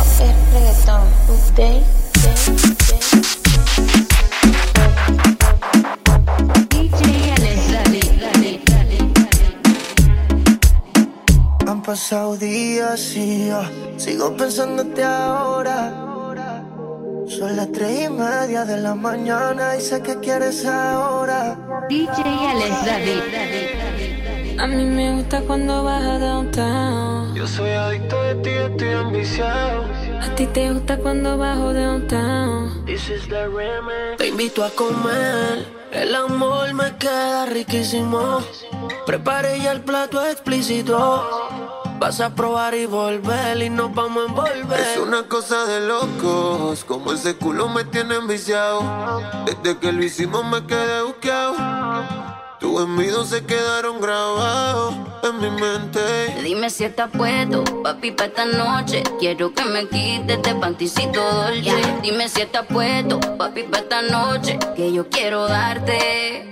es reggaetón. Update, Han pasado días y yo sigo pensándote ahora. Son las tres y media de la mañana y sé que quieres ahora. DJ Alex A mí me gusta cuando vas a downtown. Yo soy adicto de ti, estoy ambiciado. A ti te gusta cuando bajo downtown. This is the remix. Te invito a comer. El amor me queda riquísimo. Prepare ya el plato explícito. Vas a probar y volver y nos vamos a envolver. Es una cosa de locos, como ese culo me tiene enviciado. Desde que lo hicimos me quedé buqueado. Tus envidios se quedaron grabados en mi mente. Dime si estás puesto, papi, para esta noche. Quiero que me quites de panticito dolce. Dime si estás puesto, papi, para esta noche. Que yo quiero darte.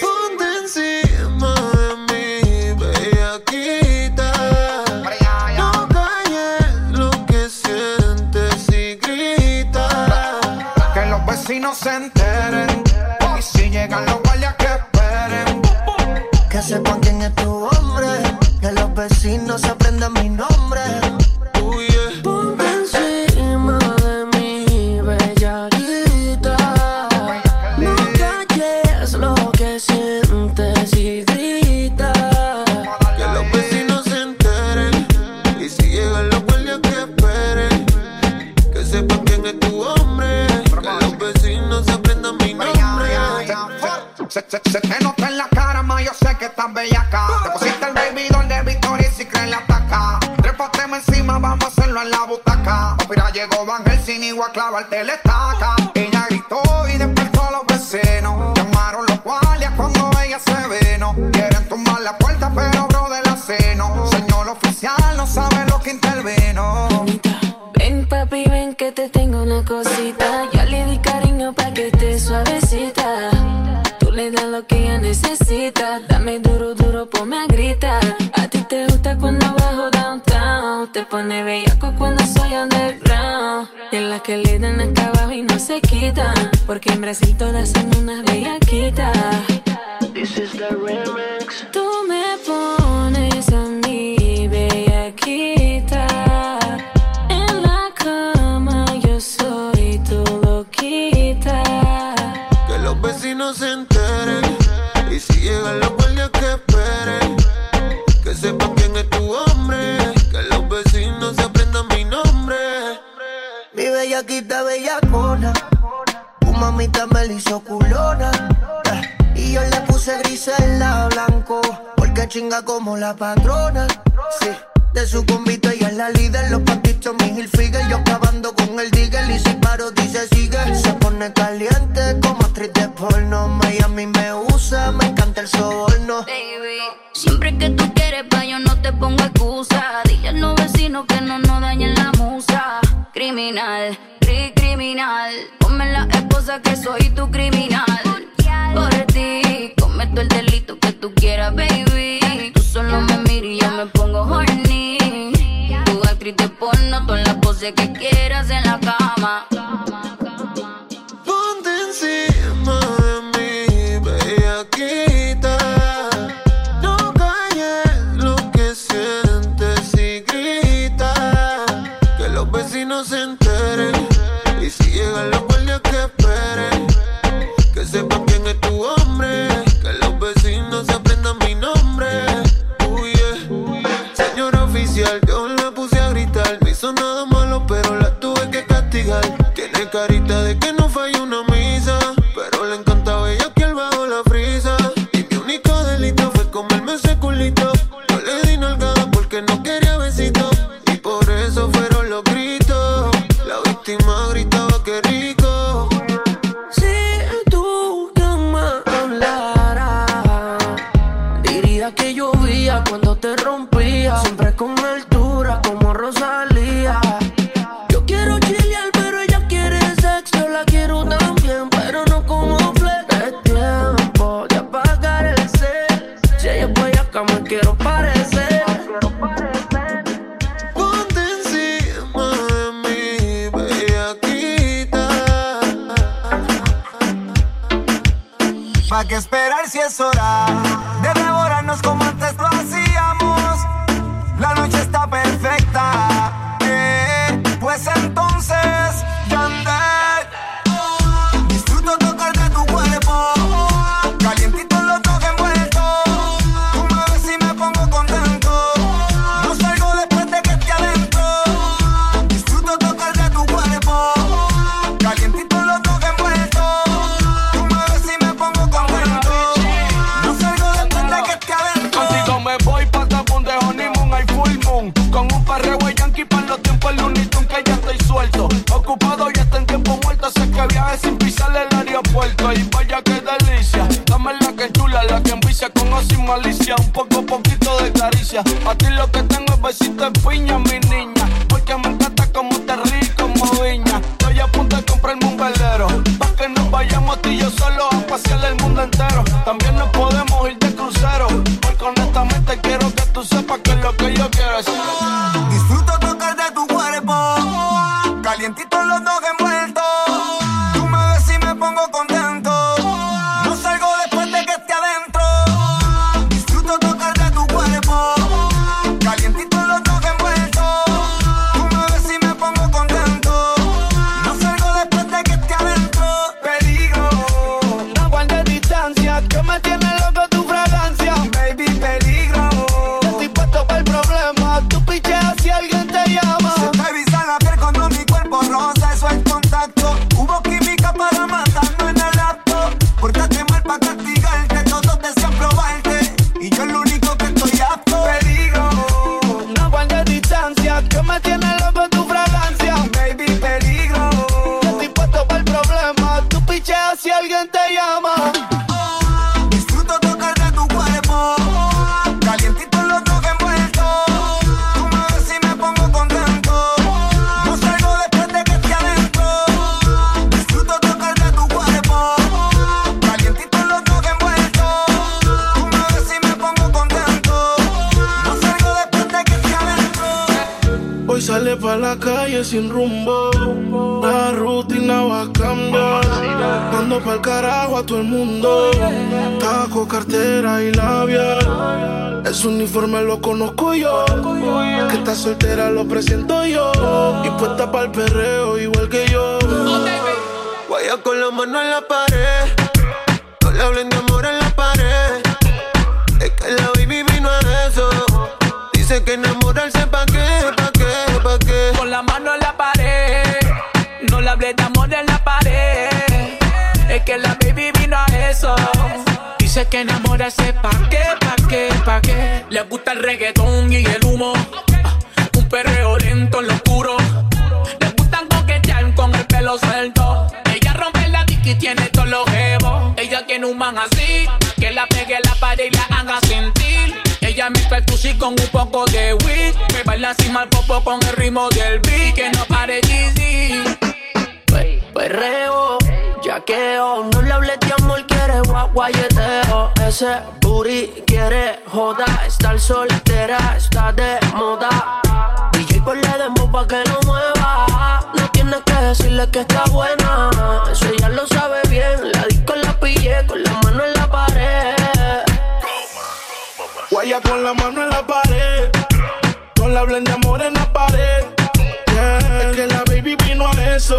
Ponte encima de mí, bellaquita. No calles lo que sientes y grita. Que los vecinos se enteren. Que sepan quién es tu hombre. Que los vecinos aprendan mi en la butaca. Mira, llegó Van Helsing igual a clavarte la Te pone bellaco cuando soy underground. Y en las que le dan acá abajo y no se quitan. Porque en Brasil todas son unas bellaquitas. Mi bellaquita bellacona. Tu mamita me la hizo culona. eh, Y yo le puse gris en la blanco. Porque chinga como la patrona. Sí. De su convito ella es la líder. Los patitos, mi Hilfiger. Yo acabando con el digger. Y si paro, dice sigue. Se pone caliente como actriz de porno. Miami me usa, me encanta el soborno. Baby, siempre que tú quieres pa' yo no te pongo excusa Dile a los vecinos que no nos dañen la musa Criminal, cri Ponme la esposa que soy tu criminal Por ti, cometo el delito que tú quieras, baby Tú solo me miras y yo me pongo horny Tu actriz de porno, todas las poses que quieras en la cama Ponte encima de mí, bellaquita. No calles lo que sientes y grita. Que los vecinos se enteren. Y si llegan los guardias que esperen. Que sepan quién es tu hombre. ¿Para qué esperar si es hora de devorarnos como tú y yo solo sin rumbo. La rutina va a cambiar. Mando pa'l carajo a todo el mundo. Taco, cartera y labial. Ese uniforme lo conozco yo. Que está soltera lo presento yo. Y puesta pa'l perreo igual que yo. Vaya con la mano en la pared. No le hablen No le hablé de en la pared. Es que la baby vino a eso. Dice que enamorarse pa' qué, pa' qué, pa' qué. Le gusta el reggaetón y el humo. Un perreo lento en lo oscuro. Le gustan coquetear con el pelo suelto. Ella rompe la y tiene todos los jebos. Ella tiene un man así. Que la pegue la pared y la haga sentir. Ella me percusi con un poco de weed. Me baila encima el popo con el ritmo del beat. Que no pare Jeezy. Perreo, yaqueo, no le hables de amor, quiere guayeteo. Ese booty quiere joda, estar soltera está de moda. DJ ponle demo pa' que lo mueva. No tienes que decirle que está buena, eso ella lo sabe bien. La disco la pillé con la mano en la pared. Guaya con la mano en la pared. No le hablen de amor en la pared. Yeah, que la baby vino a eso.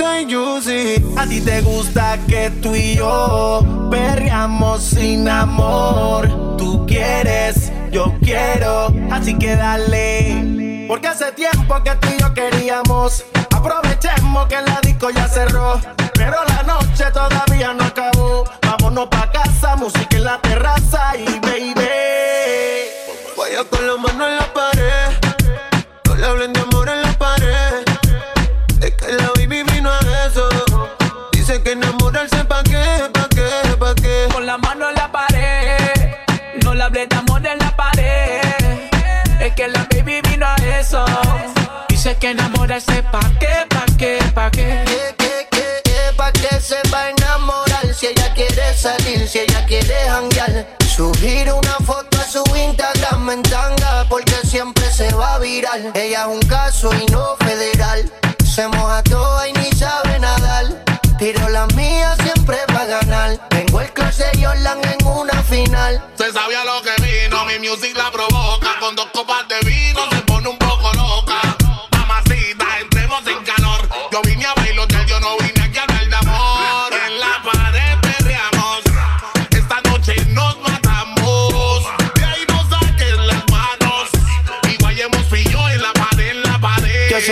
y juicy. A ti te gusta que tú y yo perreamos sin amor. Tú quieres, yo quiero, así que dale. Porque hace tiempo que tú y yo queríamos. Aprovechemos que la disco ya cerró. Pero la noche todavía no acabó. Vámonos pa' casa, música en la terraza pa' qué, pa' qué, pa' qué. ¿Qué, qué, qué, qué? ¿Pa' qué se va a enamorar? Si ella quiere salir, si ella quiere janguear. Subir una foto a su Instagram en tanga porque siempre se va a virar. Ella es un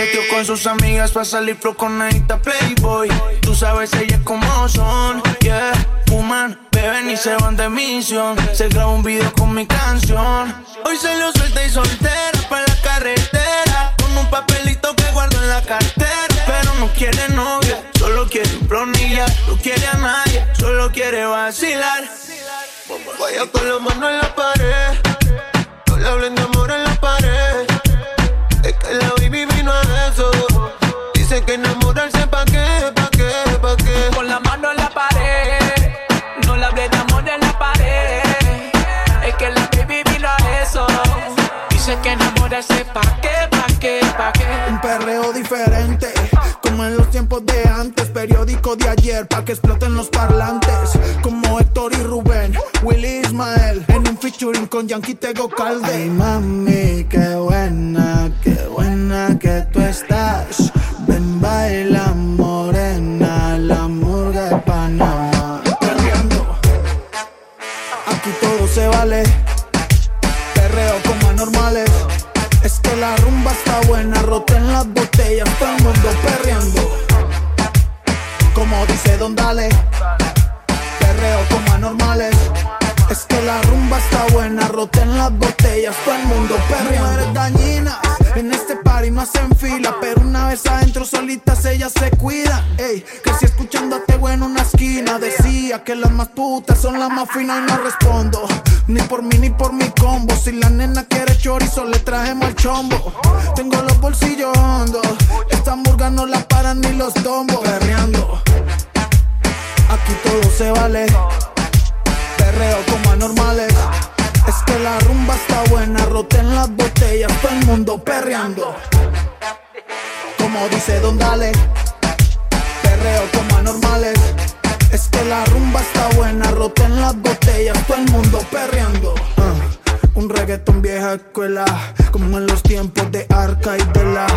tío con sus amigas para salir flow con Anita Playboy. Tú sabes ellas como son, yeah. Fuman, beben y se van de misión. Se graba un video con mi canción. Hoy salió suelta y soltera para la carretera. Con un papelito que guardo en la cartera. Pero no quiere novia, solo quiere un plonilla. No quiere a nadie, solo quiere vacilar. Vaya con la mano en la pared. No le hablen de amor en la pared. Es que la Dice que enamorarse pa' qué, pa' qué, pa' qué. Con la mano en la pared. No le hablé de amor en la pared. Es que la baby vino a eso. Dice que enamorarse pa' qué, pa' qué, pa' qué. Un perreo diferente, como en los tiempos de antes. Periódico de ayer, pa' que exploten los parlantes. Como Héctor y Rubén, Willy Ismael. En un featuring con Yankee Tego Calde. Ay, mami, qué buena, qué buena que tú estás. Y no respondo. Ni por mí ni por mi combo, si la nena quiere chorizo le trajemos el chombo. Tengo los bolsillos hondos, esta hamburga no la paran ni los tombos. Perreando, aquí todo se vale perreo como anormales. Es que la rumba está buena, roten las botellas, todo el mundo perreando. Como dice Don Dale, perreo como anormales. Es que la rumba está buena, roten las botellas, todo el mundo perreando. Un reggaetón vieja escuela, como en los tiempos de Arca y de la.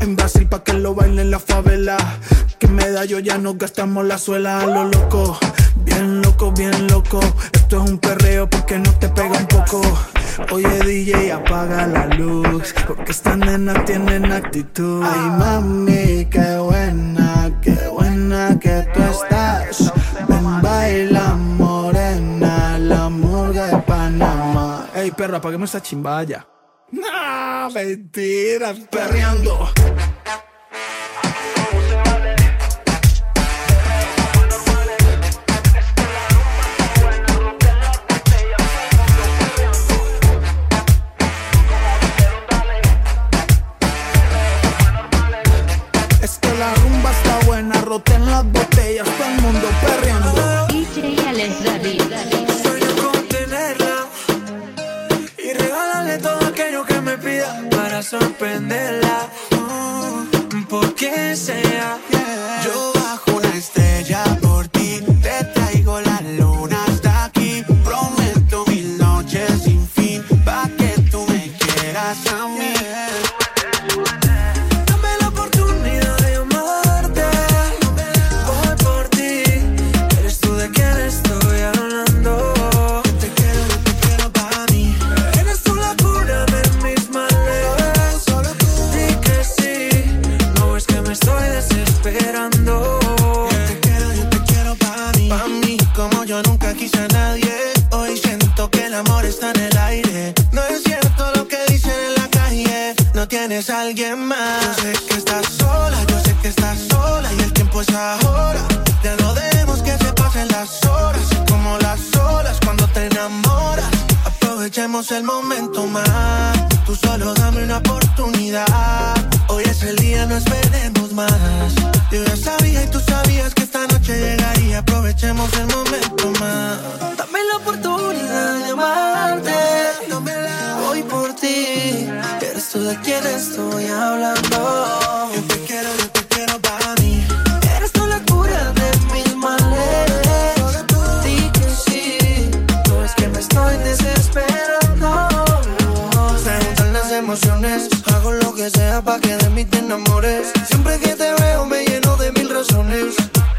En Brasil pa' que lo bailen la favela. Que medallo ya nos gastamos la suela a lo loco. Bien loco, bien loco. Esto es un perreo porque no te pega un poco. Oye DJ, apaga la luz. Porque estas nenas tienen actitud. Ay mami, qué buena, qué buena que tú Ven, baila morena, la murga de Panamá. Ey perro, apaguemos esa chimbaya. No, mentiras, perreando. Alguien más. Yo sé que estás sola, yo sé que estás sola. Y el tiempo es ahora. Ya no dejemos que se pasen las horas. Como las olas cuando te enamoras. Aprovechemos el momento más. Tú solo dame una oportunidad. Hoy es el día, no esperemos más. Yo ya sabía y tú sabías que esta noche llegaría. Aprovechemos el momento más. Dame la oportunidad de amarte. Voy por ti. Eres tú de quien estoy hablando. Yo te quiero, yo te sea para que de mí te enamores. Siempre que te veo me lleno de mil razones.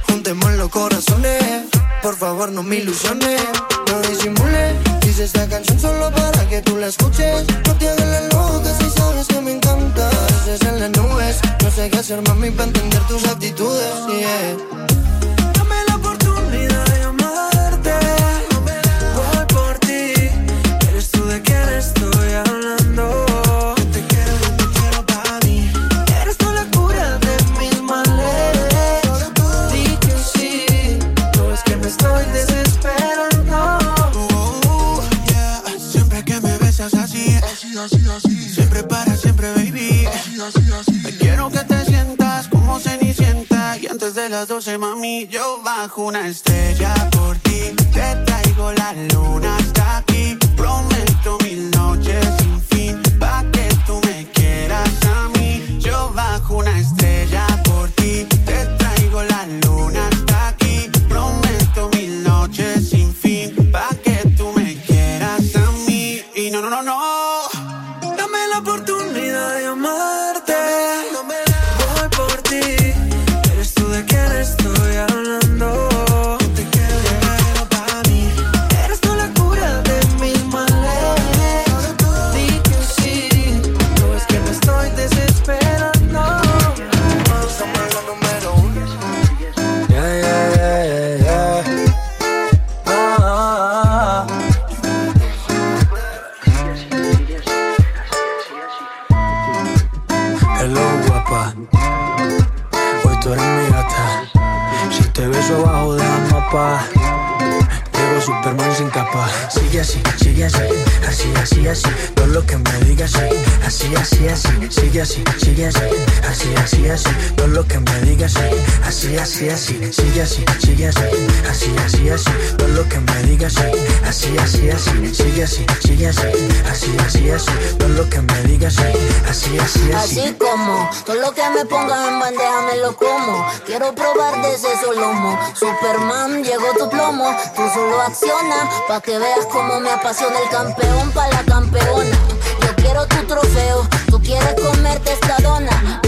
Juntemos los corazones. Por favor, no me ilusiones. No disimules. Hice esta canción solo para que tú la escuches. No te hagas la loca si sabes que me encanta. Veces en las nubes. No sé qué hacer, mami, para entender tus actitudes. Yeah. Las 12, mami, yo bajo una estrella por ti. Te traigo la luna Así, así. Sigue así, sigue así. Así, así, así. Todo lo que me digas, sí. Así, así, así. Sigue así, sigue así. Así, así, así. Todo lo que me digas, sí. Así, así, así. Así como todo lo que me pongas en bandeja me lo como. Quiero probar de ese solomo. Superman, llegó tu plomo. Tú solo acciona pa' que veas cómo me apasiona el campeón pa' la campeona. Yo quiero tu trofeo. Tú quieres comerte esta dona.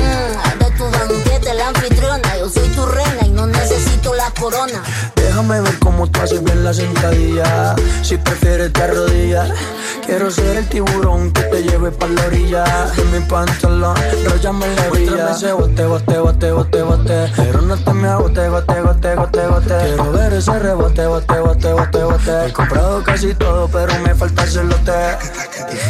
La anfitriona. Yo soy tu reina y no necesito la corona. Déjame ver cómo tú haces bien la sentadilla. Si prefieres te arrodillas. Quiero ser el tiburón que te lleve pa' la orilla. De mi pantalón, róllame la orilla. ese bote, bote, bote, bote, bote. Pero no te me agote, gote, gote, gote, gote. Quiero ver ese rebote, bote, bote, bote, bote. He comprado casi todo, pero me falta el celote.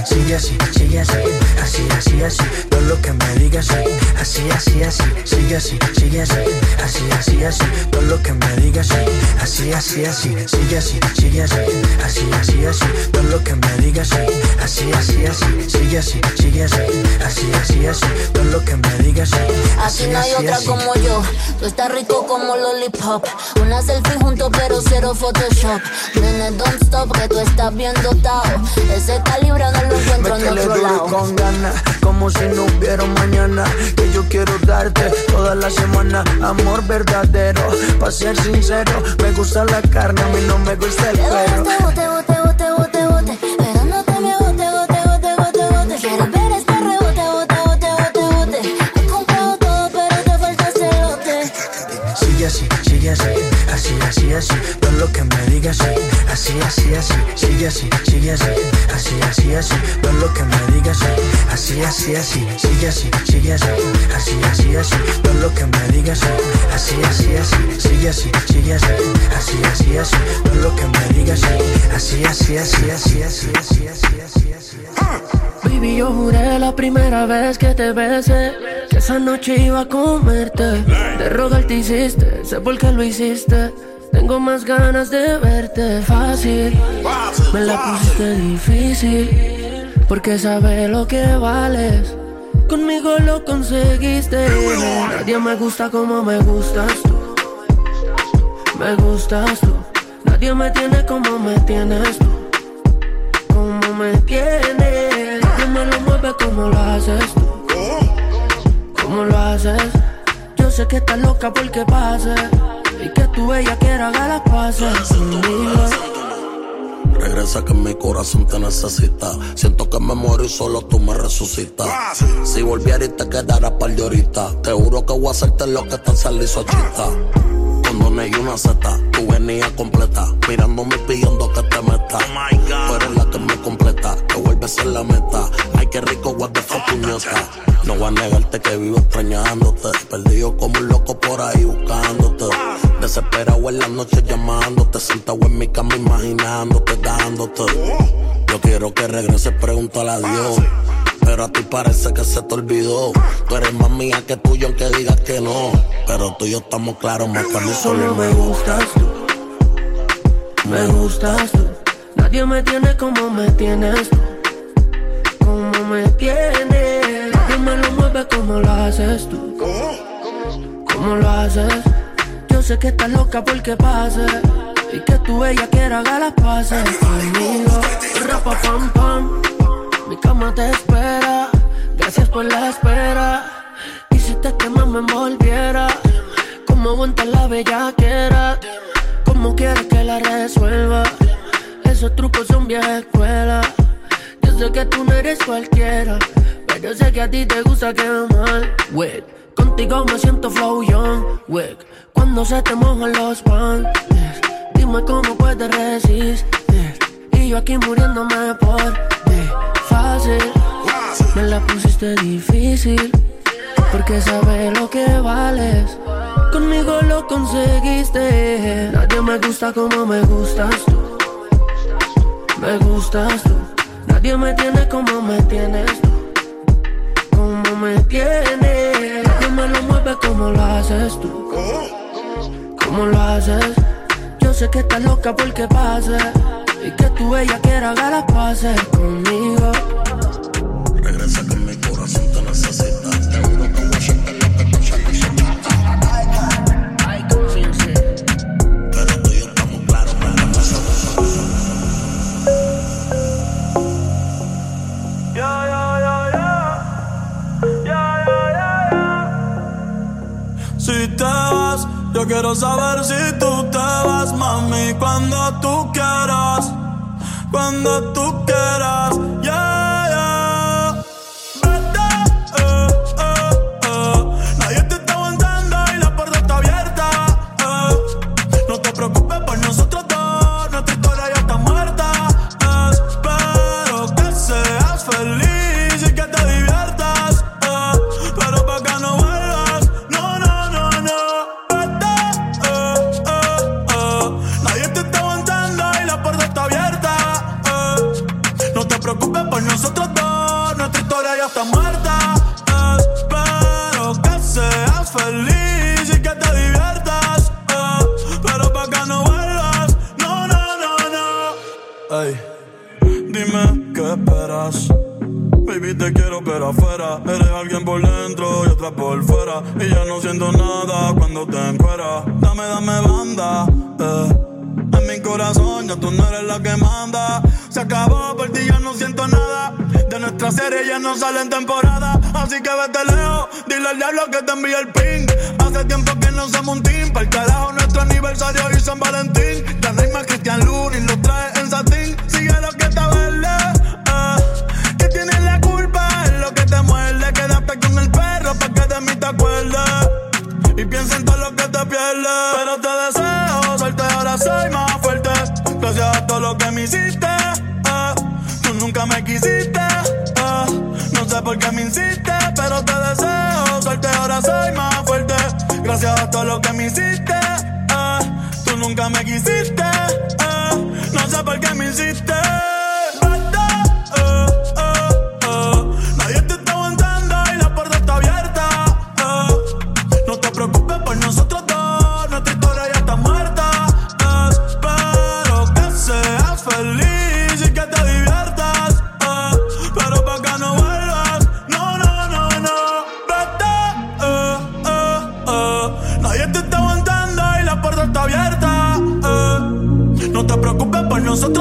Sigue así, sigue así. Así, así, así. Todo lo que me digas, sí. Así, así, así. Sigue así, sigue así. Así, así, así. Todo lo que me digas, sí. Así, así, así. Sigue así, sigue así. Así, así, así. Todo lo que me digas, sí. Así, así, así. Sigue así, sigue así. Así, así, así. Todo lo que me digas, sí. Así no hay otra como yo. Tú estás rico como lollipop. Una selfie junto, pero cero Photoshop. Nene, don't stop, que tú estás bien dotado. Ese calibre no lo encuentro en otro lado. con ganas, como si no hubiera mañana. Que yo quiero darte toda la semana. Amor verdadero, para ser sincero. Me gusta la carne, a mí no me gusta el este bote, bote, bote, bote, bote. Pero no te me bote, bote, bote, bote, bote. Quieres ver este rebote, bote, bote, bote, bote. He comprado todo, pero te falta el celote. Sigue así, sigue así, así, así. Todo lo que me digas, sí. Así, así, así. Sigue así, sigue así, así, así, así. Todo lo que me digas, sí. Así, así, así. Sigue así, sigue así, así, así, así. Todo lo que me digas, sí. Así, así, así. Sigue así, sigue así, así, así, así. Todo lo que me digas, sí. Así, así, así, así, así, así, así, así, así. Baby, yo juré la primera vez que te besé Que esa noche iba a comerte De rogar te hiciste, sé por qué lo hiciste Tengo más ganas de verte fácil. Me la pusiste difícil. Porque sabes lo que vales. Conmigo lo conseguiste. Nadie me gusta como me gustas tú. Me gustas tú. Nadie me tiene como me tienes tú. Como me tienes. Nadie me lo mueve como lo haces tú. Como lo haces. Yo sé que estás loca porque pase. Y que tu ella quiera haga las pases conmigo. Regresa que mi corazón te necesita. Siento que me muero y solo tú me resucitas. Si volviera y te quedara par de ahorita, te juro que voy a hacerte lo que te salió chita. Cuando y una seta, tú venías completa. Mirándome pidiendo que te meta. Tú eres la que me completa, que vuelve a ser la meta. Ay, qué rico, what the fuck, puñeta. No voy a negarte que vivo extrañándote. Perdido como un loco por ahí buscándote. Desesperado en la noche llamándote. Sentado en mi cama imaginándote, dándote. Yo quiero que regreses, pregúntale a Dios. Pero a ti parece que se te olvidó. Tú eres más mía que tuyo, aunque digas que no. Pero tú y yo estamos claros, más que mí Solo me gustas tú. Me gustas tú. Nadie me tiene como me tienes tú. Como me tienes. Nadie me lo mueve como lo haces tú. Como lo haces. Yo sé que estás loca porque pase. Y que tu ella quiera haga las pases conmigo. Rapa pam pam. Mi cama te espera. Gracias por la espera. Y si te quemas me envolviera. Como aguanta la bellaquera. Como quieres que la resuelva. Esos trucos son vieja escuela. Yo sé que tú no eres cualquiera. Pero sé que a ti te gusta quemar. Wait. Contigo me siento flow young. Wait. Cuando se te mojan los guantes. Dime cómo puedes resistir. Y yo aquí muriéndome por ti. Fácil. Me la pusiste difícil. Porque sabes lo que vales. Conmigo lo conseguiste. Nadie me gusta como me gustas tú. Me gustas tú. Nadie me tiene como me tienes tú. Como me tienes. Nadie me lo haces tú. Como lo haces. Yo sé que estás loca porque pase. Y que tu ella quiera haga las pases conmigo. Si te vas, yo quiero saber si tú te vas, mami, cuando tú quieras, cuando tú quieras, yeah, cuando Dame, dame banda, eh. En mi corazón ya tú no eres la que manda. Se acabó, por ti ya no siento nada. De nuestra serie ya no sale en temporada Así que vete lejos, dile al diablo que te envíe el ping. Hace tiempo que no somos un team. Para el carajo nuestro aniversario y San Valentín. Hay más Cristian Luna y lo trae en satín. Sigue lo que está verde, eh. Que tienes la culpa lo que te muerde. Quédate con el perro pa' que de mí te acuerdes. Y piensa en todo lo que te pierdes. Pero te deseo suerte, ahora soy más fuerte. Gracias a todo lo que me hiciste. eh. Tú nunca me quisiste. eh. No sé por qué me insistes, pero te deseo suerte, ahora soy más fuerte. Gracias a todo lo que me hiciste. eh. Tú nunca me quisiste. No sé por qué me insistes. nosotros dos, nuestra historia ya está muerta. Espero que seas feliz y que te diviertas. Pero pa' que no vuelvas, no, no, no, no. Vete, eh, eh, eh. nadie te está aguantando y la puerta está abierta. No te preocupes por nosotros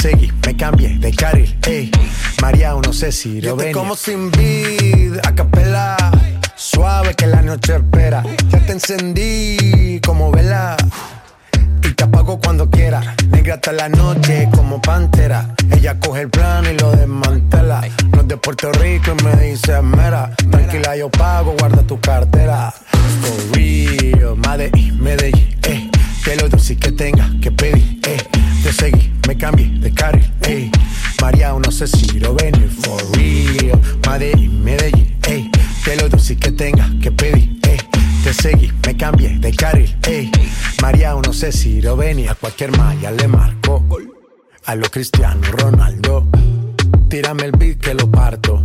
Seguí, me cambié de carril, eh. María, no sé si lo venir. como sin vid, a capela. Suave que la noche espera. Ya te encendí como vela y te apago cuando quiera. Negra hasta la noche como pantera. Ella coge el plano y lo desmantela. No es de Puerto Rico y me dice mera. Tranquila, yo pago, guarda tu cartera. For real, Medellín, Medellín, eh. Que lo dulce que tenga que pedir, eh. Te seguí, me cambié de carril, eh. María, no sé si lo venir. For real, Medellín, Medellín, eh. Que lo dulce que tenga que pedir, eh. Te seguí, me cambié de carril, ey. María, no sé si lo venía, a cualquier malla le marco. A lo Cristiano Ronaldo, tírame el beat que lo parto.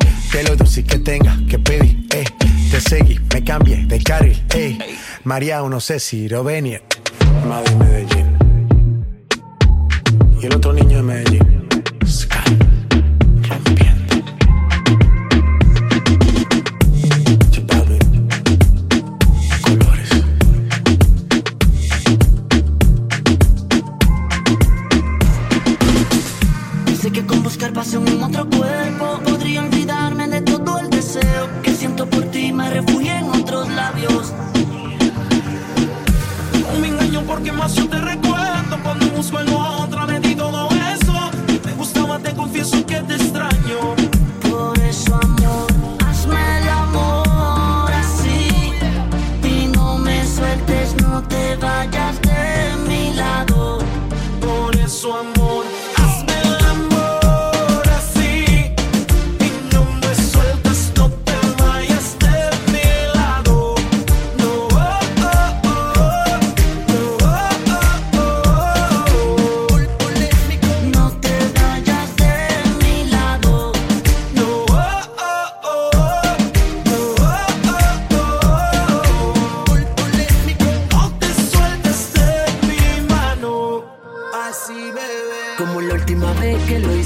Que lo dulce que tenga que pedir, eh. Te seguí, me cambié de carril, eh. María, no sé si lo venir. Madrid, Medellín. Y el otro niño de Medellín.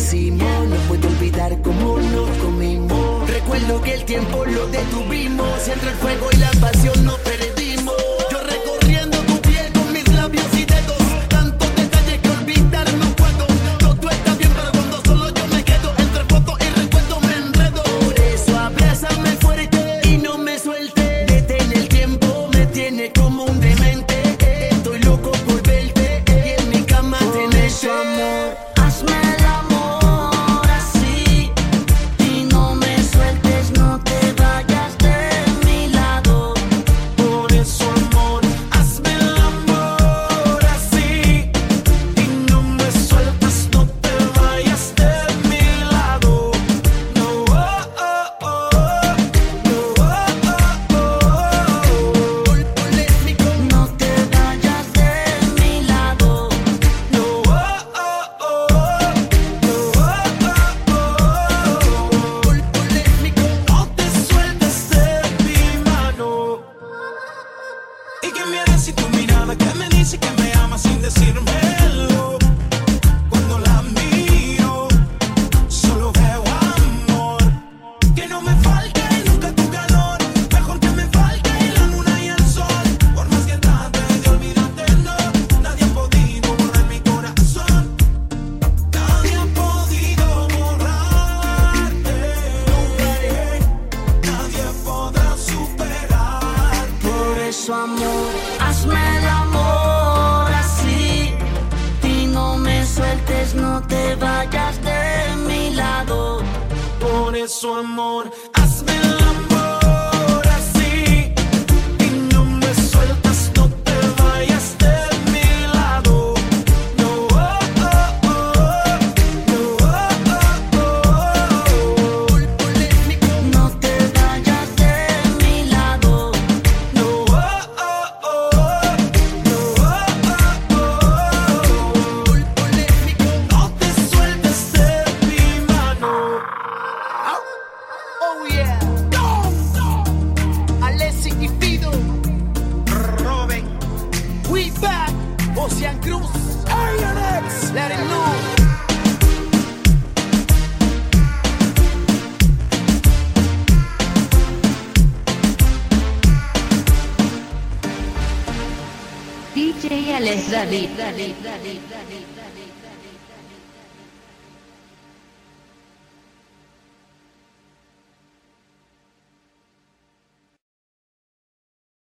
Hicimos, no puedo olvidar cómo nos comimos. Recuerdo que el tiempo lo detuvimos. Entre el fuego y la pasión nos